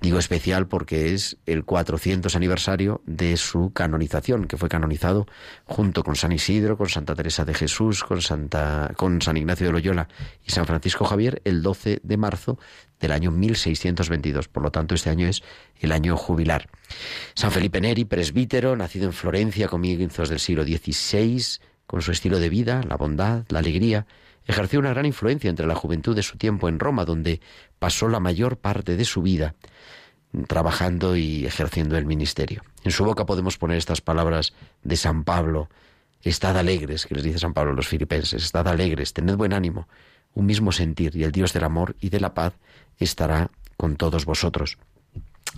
Speaker 1: Digo especial porque es el 400 aniversario de su canonización, que fue canonizado junto con San Isidro, con Santa Teresa de Jesús, con, Santa, con San Ignacio de Loyola y San Francisco Javier el 12 de marzo del año 1622. Por lo tanto, este año es el año jubilar. San Felipe Neri, presbítero, nacido en Florencia, comienzos del siglo XVI, con su estilo de vida, la bondad, la alegría, ejerció una gran influencia entre la juventud de su tiempo en Roma, donde pasó la mayor parte de su vida trabajando y ejerciendo el ministerio. En su boca podemos poner estas palabras de San Pablo, Estad alegres, que les dice San Pablo a los filipenses, estad alegres, tened buen ánimo, un mismo sentir, y el Dios del amor y de la paz estará con todos vosotros.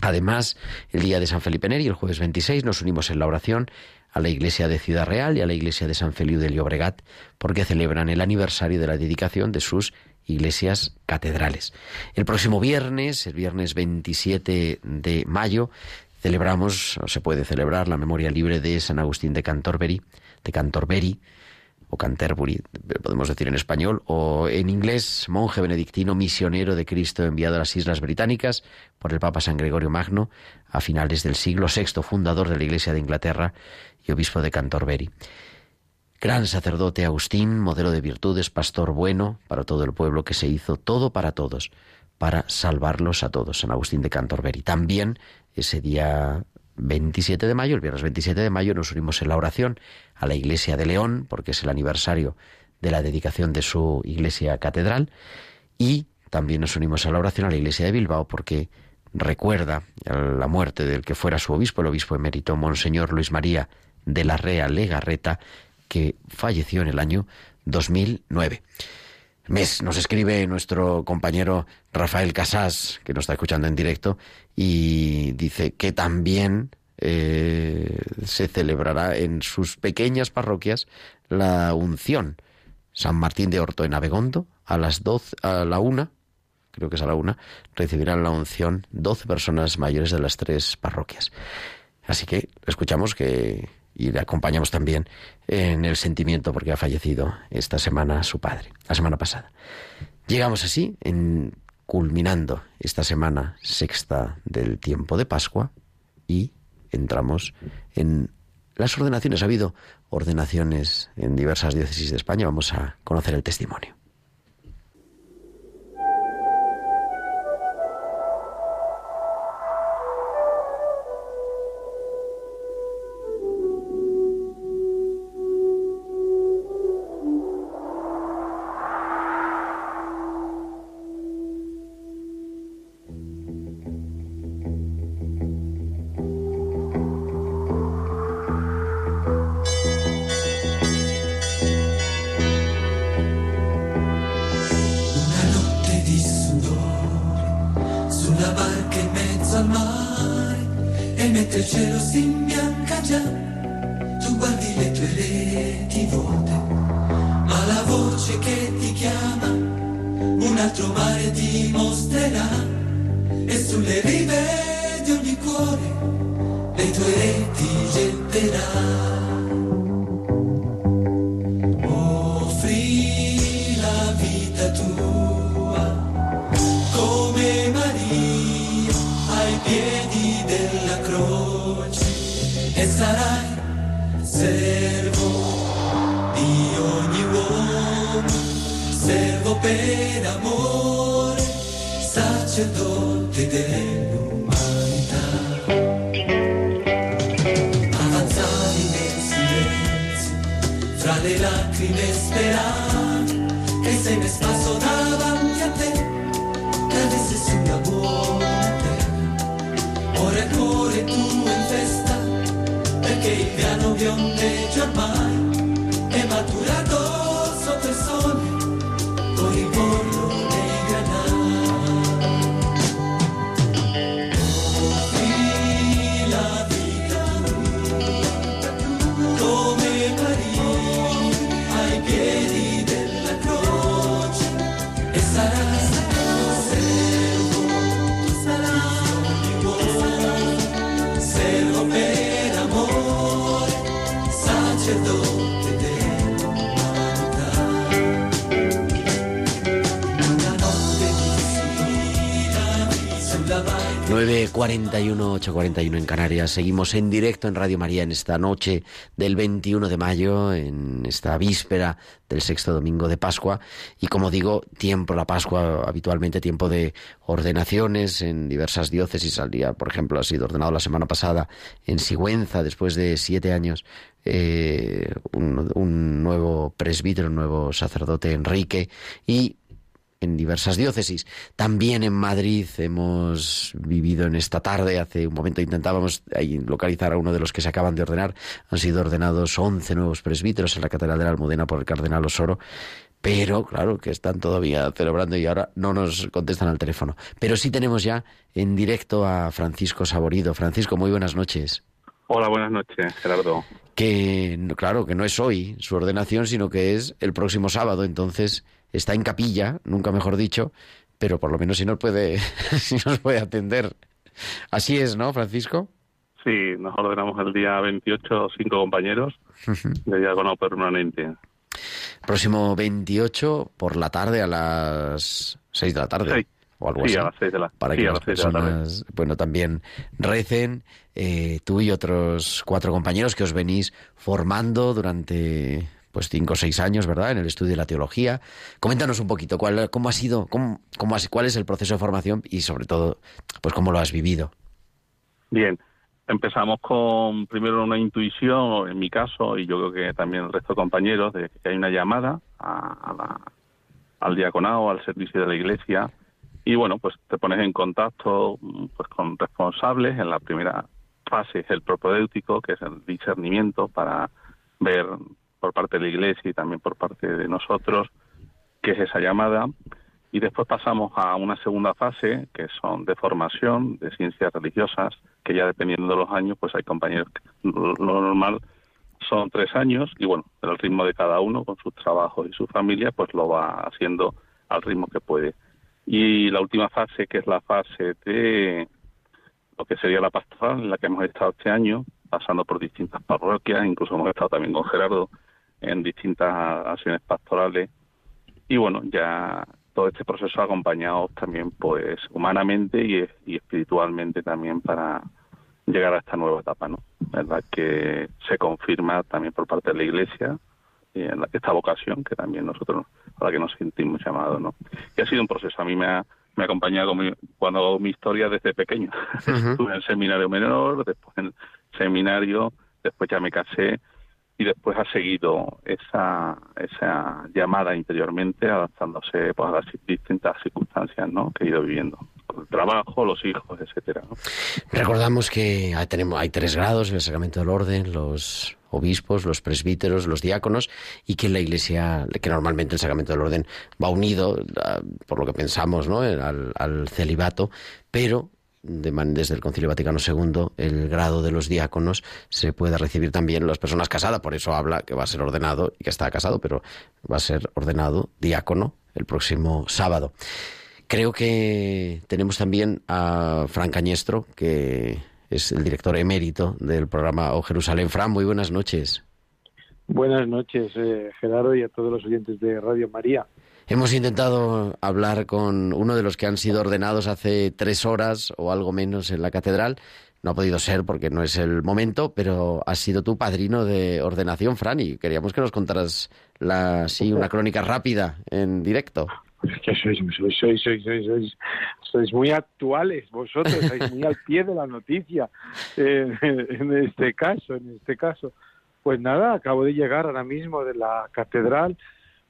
Speaker 1: Además, el día de San Felipe Neri, el jueves 26, nos unimos en la oración a la iglesia de Ciudad Real y a la iglesia de San Feliu de Llobregat, porque celebran el aniversario de la dedicación de sus iglesias catedrales. El próximo viernes, el viernes 27 de mayo, celebramos, o se puede celebrar, la memoria libre de San Agustín de Canterbury, de Canterbury, o Canterbury, podemos decir en español, o en inglés, monje benedictino misionero de Cristo enviado a las Islas Británicas por el Papa San Gregorio Magno a finales del siglo VI, fundador de la Iglesia de Inglaterra y obispo de Canterbury. Gran sacerdote Agustín, modelo de virtudes, pastor bueno para todo el pueblo que se hizo todo para todos, para salvarlos a todos, San Agustín de Canterbury. También ese día 27 de mayo, el viernes 27 de mayo, nos unimos en la oración a la iglesia de León, porque es el aniversario de la dedicación de su iglesia catedral, y también nos unimos a la oración a la iglesia de Bilbao, porque recuerda la muerte del que fuera su obispo, el obispo emérito, Monseñor Luis María de la Rea Legarreta, que falleció en el año 2009. Mes, nos escribe nuestro compañero Rafael Casás, que nos está escuchando en directo, y dice que también eh, se celebrará en sus pequeñas parroquias la unción. San Martín de Horto en Abegondo, a las 12, a la una, creo que es a la una, recibirán la unción 12 personas mayores de las tres parroquias. Así que escuchamos que y le acompañamos también en el sentimiento porque ha fallecido esta semana su padre, la semana pasada. Llegamos así, en, culminando esta semana sexta del tiempo de Pascua y entramos en las ordenaciones. Ha habido ordenaciones en diversas diócesis de España. Vamos a conocer el testimonio.
Speaker 6: Perché il
Speaker 1: 9.41, 8.41 en Canarias. Seguimos en directo en Radio María en esta noche del 21 de mayo, en esta víspera del sexto domingo de Pascua. Y como digo, tiempo, la Pascua, habitualmente tiempo de ordenaciones en diversas diócesis. Al día, por ejemplo, ha sido ordenado la semana pasada en Sigüenza, después de siete años, eh, un, un nuevo presbítero, un nuevo sacerdote, Enrique. Y en diversas diócesis. También en Madrid hemos vivido en esta tarde, hace un momento intentábamos localizar a uno de los que se acaban de ordenar. Han sido ordenados 11 nuevos presbíteros en la Catedral de la Almudena por el Cardenal Osoro. Pero, claro, que están todavía celebrando y ahora no nos contestan al teléfono. Pero sí tenemos ya en directo a Francisco Saborido. Francisco, muy buenas noches.
Speaker 7: Hola, buenas noches, Gerardo.
Speaker 1: Que, claro, que no es hoy su ordenación, sino que es el próximo sábado. Entonces, está en capilla, nunca mejor dicho, pero por lo menos si nos puede, (laughs) si nos puede atender. Así es, ¿no, Francisco?
Speaker 7: Sí, nos ordenamos el día 28 cinco compañeros de diácono permanente.
Speaker 1: Próximo 28 por la tarde a las 6 de la tarde.
Speaker 7: Seis.
Speaker 1: O algo
Speaker 7: Sí,
Speaker 1: así.
Speaker 7: a las seis de la-
Speaker 1: Para
Speaker 7: sí,
Speaker 1: que
Speaker 7: a
Speaker 1: las
Speaker 7: de la tarde.
Speaker 1: personas, bueno, también recen, eh, tú y otros cuatro compañeros que os venís formando durante pues cinco o seis años, ¿verdad? En el estudio de la teología. Coméntanos un poquito cuál, cómo ha sido, cómo, cómo cuál es el proceso de formación y sobre todo, pues cómo lo has vivido.
Speaker 7: Bien, empezamos con primero una intuición, en mi caso, y yo creo que también el resto de compañeros, de que hay una llamada a, la- al diaconado, al servicio de la iglesia, y bueno, pues te pones en contacto pues con responsables. En la primera fase es el propedéutico, que es el discernimiento para ver por parte de la iglesia y también por parte de nosotros qué es esa llamada. Y después pasamos a una segunda fase, que son de formación, de ciencias religiosas, que ya dependiendo de los años, pues hay compañeros que lo normal son tres años, y bueno, el ritmo de cada uno, con sus trabajos y su familia, pues lo va haciendo al ritmo que puede. Y la última fase, que es la fase de lo que sería la pastoral, en la que hemos estado este año, pasando por distintas parroquias, incluso hemos estado también con Gerardo en distintas acciones pastorales. Y bueno, ya todo este proceso acompañado también, pues, humanamente y, y espiritualmente también para llegar a esta nueva etapa, ¿no? ¿Verdad? Que se confirma también por parte de la Iglesia y en la- esta vocación que también nosotros a la que nos sentimos llamados, ¿no? Y ha sido un proceso. A mí me ha, me ha acompañado mi- cuando hago mi historia desde pequeño. (laughs) Estuve en el seminario menor, después en el seminario, después ya me casé y después ha seguido esa, esa llamada interiormente adaptándose pues, a las distintas circunstancias ¿no? que he ido viviendo. El trabajo, los hijos, etcétera. ¿no?
Speaker 1: Recordamos que hay, tenemos, hay tres grados el sacramento del orden, los obispos, los presbíteros, los diáconos, y que la Iglesia, que normalmente el sacramento del orden va unido, ah, por lo que pensamos, ¿no? al celibato, pero de desde el Concilio Vaticano II el grado de los diáconos se puede recibir también las personas casadas, por eso habla que va a ser ordenado y que está casado, pero va a ser ordenado diácono el próximo sábado. Creo que tenemos también a Fran Cañestro, que es el director emérito del programa O Jerusalén. Fran, muy buenas noches.
Speaker 8: Buenas noches, eh, Gerardo, y a todos los oyentes de Radio María.
Speaker 1: Hemos intentado hablar con uno de los que han sido ordenados hace tres horas o algo menos en la catedral. No ha podido ser porque no es el momento, pero has sido tu padrino de ordenación, Fran, queríamos que nos contaras la, una crónica rápida en directo.
Speaker 8: Sois, sois, sois, sois muy actuales vosotros, sois muy al pie de la noticia eh, en este caso, en este caso. Pues nada, acabo de llegar ahora mismo de la catedral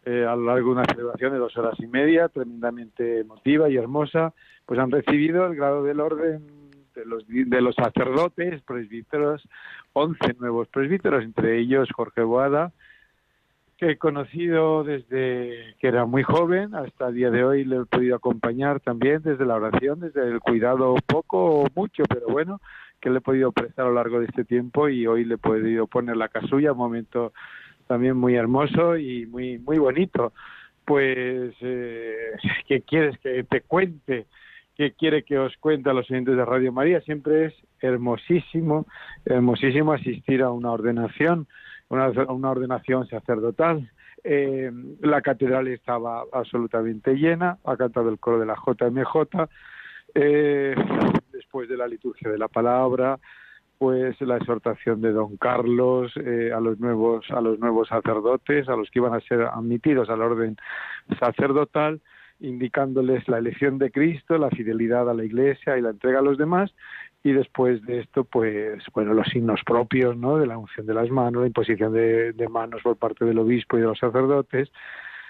Speaker 8: eh, a lo largo de una celebración de dos horas y media, tremendamente emotiva y hermosa, pues han recibido el grado del orden de los, de los sacerdotes, presbíteros, 11 nuevos presbíteros, entre ellos Jorge Boada, que he conocido desde que era muy joven hasta el día de hoy, le he podido acompañar también desde la oración, desde el cuidado poco o mucho, pero bueno, que le he podido prestar a lo largo de este tiempo y hoy le he podido poner la casulla, un momento también muy hermoso y muy muy bonito. Pues, eh, (laughs) ¿qué quieres que te cuente? ¿Qué quiere que os cuente a los oyentes de Radio María? Siempre es hermosísimo, hermosísimo asistir a una ordenación una, una ordenación sacerdotal. Eh, la catedral estaba absolutamente llena, ha cantado el coro de la JMJ, eh, después de la liturgia de la palabra, pues la exhortación de don Carlos eh, a los nuevos a los nuevos sacerdotes, a los que iban a ser admitidos al orden sacerdotal, indicándoles la elección de Cristo, la fidelidad a la Iglesia y la entrega a los demás, y después de esto, pues, bueno, los signos propios, ¿no? De la unción de las manos, la imposición de, manos por parte del obispo y de los sacerdotes,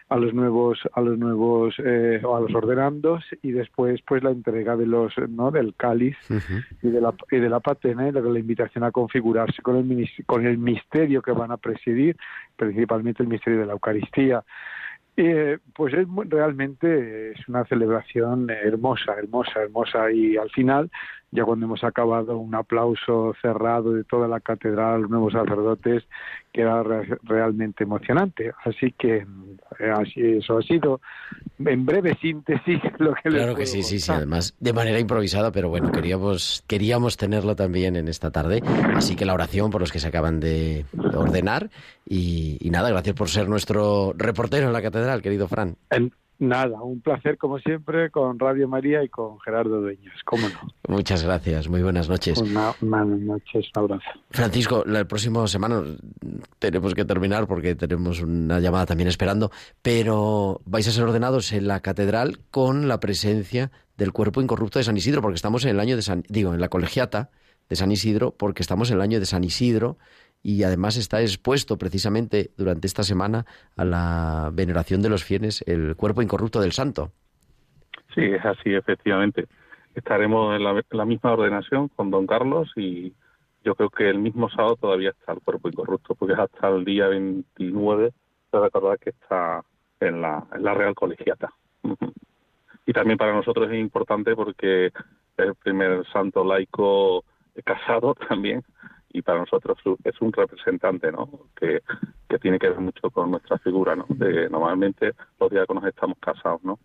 Speaker 8: a los nuevos a los nuevos eh, a los ordenandos y después pues la entrega de los no del cáliz y de la y de la patena y la, la invitación a configurarse con el con el misterio que van a presidir principalmente el misterio de la Eucaristía. Eh, pues es realmente es una celebración hermosa, hermosa, hermosa y al final, ya cuando hemos acabado, un aplauso cerrado de toda la catedral, los nuevos sacerdotes, que era realmente emocionante. Así que eh, así eso ha sido en breve síntesis (laughs) lo que
Speaker 1: claro que sí, sí, sí, además de manera improvisada, pero bueno, queríamos queríamos tenerlo también en esta tarde, así que la oración por los que se acaban de ordenar y, nada, gracias por ser nuestro reportero en la catedral, querido Fran.
Speaker 8: Nada, un placer como siempre con Radio María y con Gerardo Dueñas, cómo no.
Speaker 1: Muchas gracias, muy buenas noches.
Speaker 8: buenas noches, un abrazo.
Speaker 1: Francisco, la próxima semana tenemos que terminar porque tenemos una llamada también esperando, pero vais a ser ordenados en la catedral con la presencia del cuerpo incorrupto de San Isidro, porque estamos en el año de San, digo, en la colegiata de San Isidro, porque estamos en el año de San Isidro y además está expuesto precisamente durante esta semana a la veneración de los fieles el cuerpo incorrupto del santo.
Speaker 7: Sí, es así, efectivamente. Estaremos en la, misma ordenación con don Carlos y yo creo que el mismo sábado todavía está el cuerpo incorrupto, porque es hasta el día 29 de recordar que está en la, en la Real Colegiata. Y también para nosotros es importante porque es el primer santo laico casado (laughs) también y para nosotros es un representante, ¿no? Que, tiene que ver mucho con nuestra figura, ¿no? De normalmente los diáconos estamos casados, ¿no?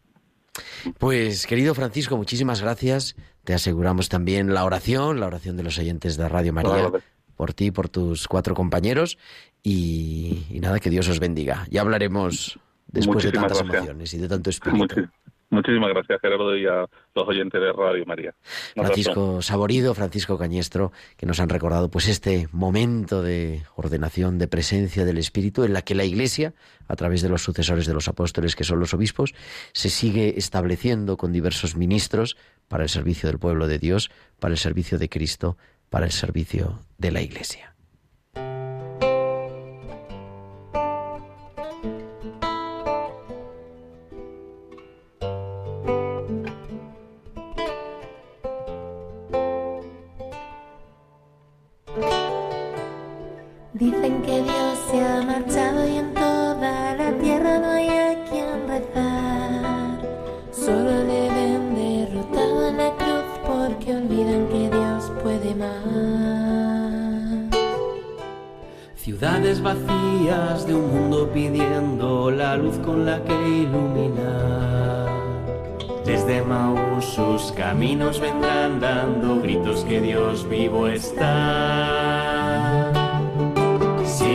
Speaker 1: Pues querido Francisco, muchísimas gracias. Te aseguramos también la oración, la oración de los oyentes de Radio María, por ti, por tus cuatro compañeros y, nada, que Dios os bendiga. Ya hablaremos después de tantas emociones y de tanto espíritu.
Speaker 7: Muchísimas gracias, Gerardo, y a los oyentes de Radio María.
Speaker 1: Francisco Saborido, Francisco Cañestro, que nos han recordado pues este momento de ordenación, de presencia del Espíritu, en la que la Iglesia, a través de los sucesores de los apóstoles, que son los obispos, se sigue estableciendo con diversos ministros para el servicio del pueblo de Dios, para el servicio de Cristo, para el servicio de la Iglesia. Dicen
Speaker 9: que Dios se ha marchado y en toda la tierra no hay a quien rezar. Solo
Speaker 1: le ven derrotado en la cruz porque olvidan que Dios puede más. Ciudades vacías de un mundo pidiendo la luz con la que
Speaker 10: iluminar. Desde Maús sus caminos vendrán dando gritos que Dios vivo
Speaker 1: está.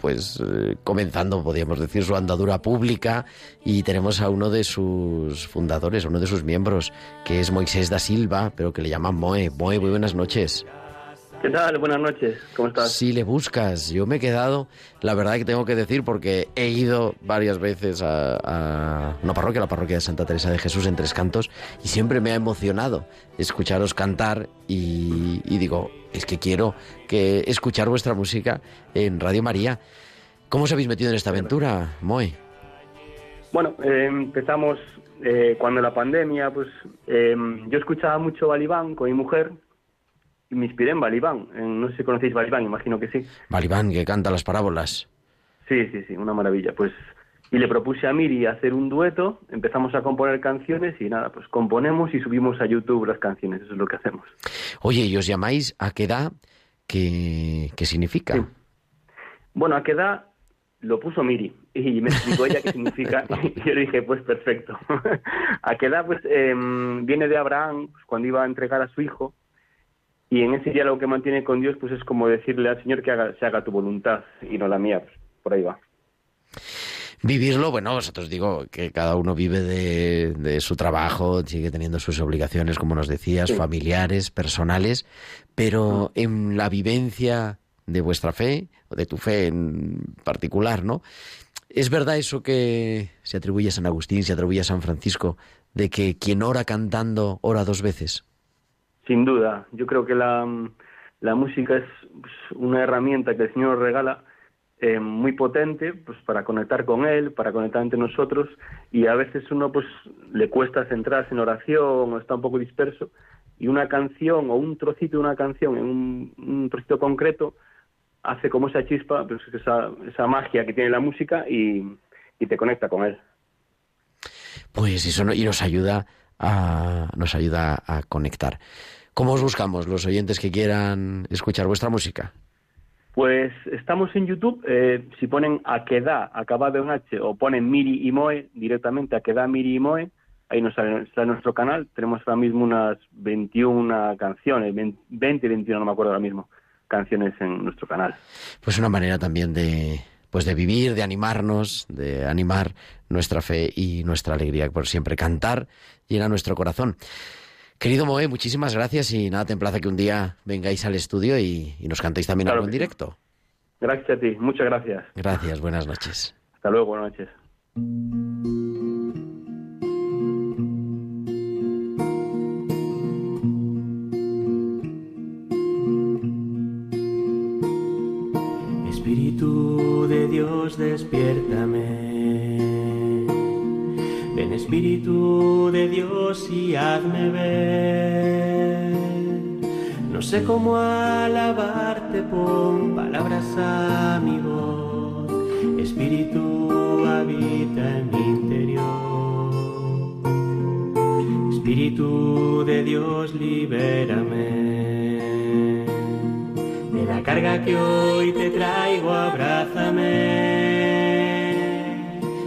Speaker 1: pues eh, comenzando, podríamos decir, su andadura pública y tenemos a uno de sus fundadores, uno de sus miembros, que es Moisés da Silva, pero que le llaman Moe. Moe, muy buenas noches.
Speaker 11: ¿Qué tal? Buenas noches, ¿cómo estás?
Speaker 1: Si le buscas, yo me he quedado, la verdad que tengo que decir, porque he ido varias veces a, a una parroquia, la parroquia de Santa Teresa de Jesús en Tres Cantos, y siempre me ha emocionado escucharos cantar y, y digo, es que quiero que escuchar vuestra música en Radio María. ¿Cómo os habéis metido en esta aventura, Moy?
Speaker 11: Bueno, eh, empezamos eh, cuando la pandemia, pues eh, yo escuchaba mucho Balibán con mi mujer me inspiré en Balibán. En- no sé si conocéis Balibán, imagino que sí.
Speaker 1: Balibán, que canta las parábolas.
Speaker 11: Sí, sí, sí, una maravilla. Pues y le propuse a Miri hacer un dueto, empezamos a componer canciones y nada, pues componemos y subimos a YouTube las canciones, eso es lo que hacemos.
Speaker 1: Oye, ¿y os llamáis a qué edad? ¿Qué, qué significa?
Speaker 11: Bueno, a qué edad lo puso Miri y me explicó ella qué significa (laughs) y yo le dije, pues perfecto. (laughs) a qué edad, pues em, viene de Abraham pues, cuando iba a entregar a su hijo y en ese diálogo que mantiene con Dios, pues es como decirle al Señor que haga, se haga tu voluntad y no la mía, pues, por ahí va.
Speaker 1: Vivirlo, bueno, vosotros digo que cada uno vive de, de su trabajo, sigue teniendo sus obligaciones, como nos decías,
Speaker 11: Sí.
Speaker 1: familiares, personales, pero en la vivencia de vuestra fe, o de tu fe en particular, ¿no? ¿Es verdad eso que se atribuye a San Agustín, se atribuye a San Francisco, de que quien ora cantando ora dos veces?
Speaker 11: Sin duda, yo creo que la, música es pues, una herramienta que el Señor regala eh, muy potente pues para conectar con Él, para conectar entre nosotros y a veces uno pues le cuesta centrarse en oración o está un poco disperso y una canción o un trocito de una canción en un, un trocito concreto hace como esa chispa, pues esa, esa magia que tiene la música y, y te conecta con Él.
Speaker 1: Pues eso no- y nos ayuda a, nos ayuda a conectar. ¿Cómo os buscamos los oyentes que quieran escuchar vuestra música?
Speaker 11: Pues estamos en YouTube, eh, si ponen Aqueda, acabado en H, o ponen Miri y Moe, directamente Aqueda, Miri y Moe, ahí nos sale, está nuestro canal, tenemos ahora mismo unas 21 canciones, 20, 21, no me acuerdo ahora mismo, canciones en nuestro canal.
Speaker 1: Pues una manera también de, pues de vivir, de animarnos, de animar nuestra fe y nuestra alegría por siempre. Cantar llena nuestro corazón. Querido Moe, muchísimas gracias y nada, te emplaza que un día vengáis al estudio y, y nos cantéis también
Speaker 11: Claro
Speaker 1: algo en directo.
Speaker 11: Gracias a ti, muchas gracias.
Speaker 1: Gracias, buenas noches.
Speaker 11: Hasta luego, buenas noches.
Speaker 10: Espíritu de Dios, despiértame. Ven Espíritu de Dios y hazme ver. No sé cómo alabarte, pon palabras a mi voz. Espíritu habita en mi interior. Espíritu de Dios, libérame. Carga que hoy te traigo, abrázame.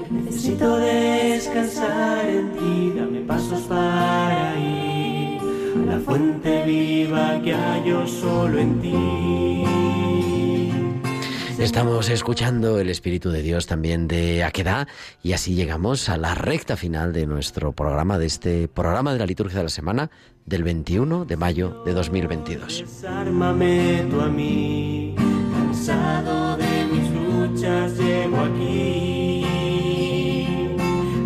Speaker 10: Necesito descansar en ti, dame pasos para ir a la fuente viva que hallo solo en ti.
Speaker 1: Estamos escuchando el Espíritu de Dios también de Aquedá y así llegamos a la recta final de nuestro programa, de este programa de la liturgia de la semana del 21 de mayo de 2022.
Speaker 10: Desármame tú a mí, cansado de mis luchas, llego aquí.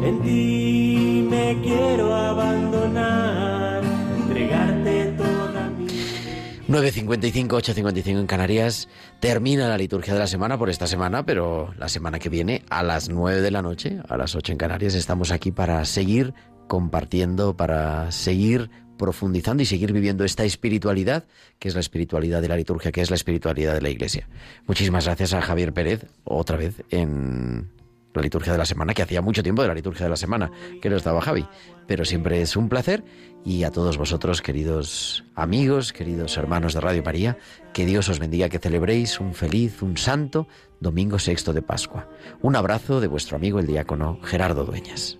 Speaker 10: En ti me quiero abandonar,
Speaker 1: 9.55, 8.55 en Canarias. Termina la liturgia de la semana por esta semana, pero la semana que viene a las 9 de la noche, a las 8 en Canarias, estamos aquí para seguir compartiendo, para seguir profundizando y seguir viviendo esta espiritualidad, que es la espiritualidad de la liturgia, que es la espiritualidad de la Iglesia. Muchísimas gracias a Javier Pérez, otra vez en la liturgia de la semana, que hacía mucho tiempo de la liturgia de la semana que no estaba Javi, pero siempre es un placer y a todos vosotros, queridos amigos, queridos hermanos de Radio María, que Dios os bendiga, que celebréis un feliz, un santo domingo sexto de Pascua. Un abrazo de vuestro amigo el diácono Gerardo Dueñas.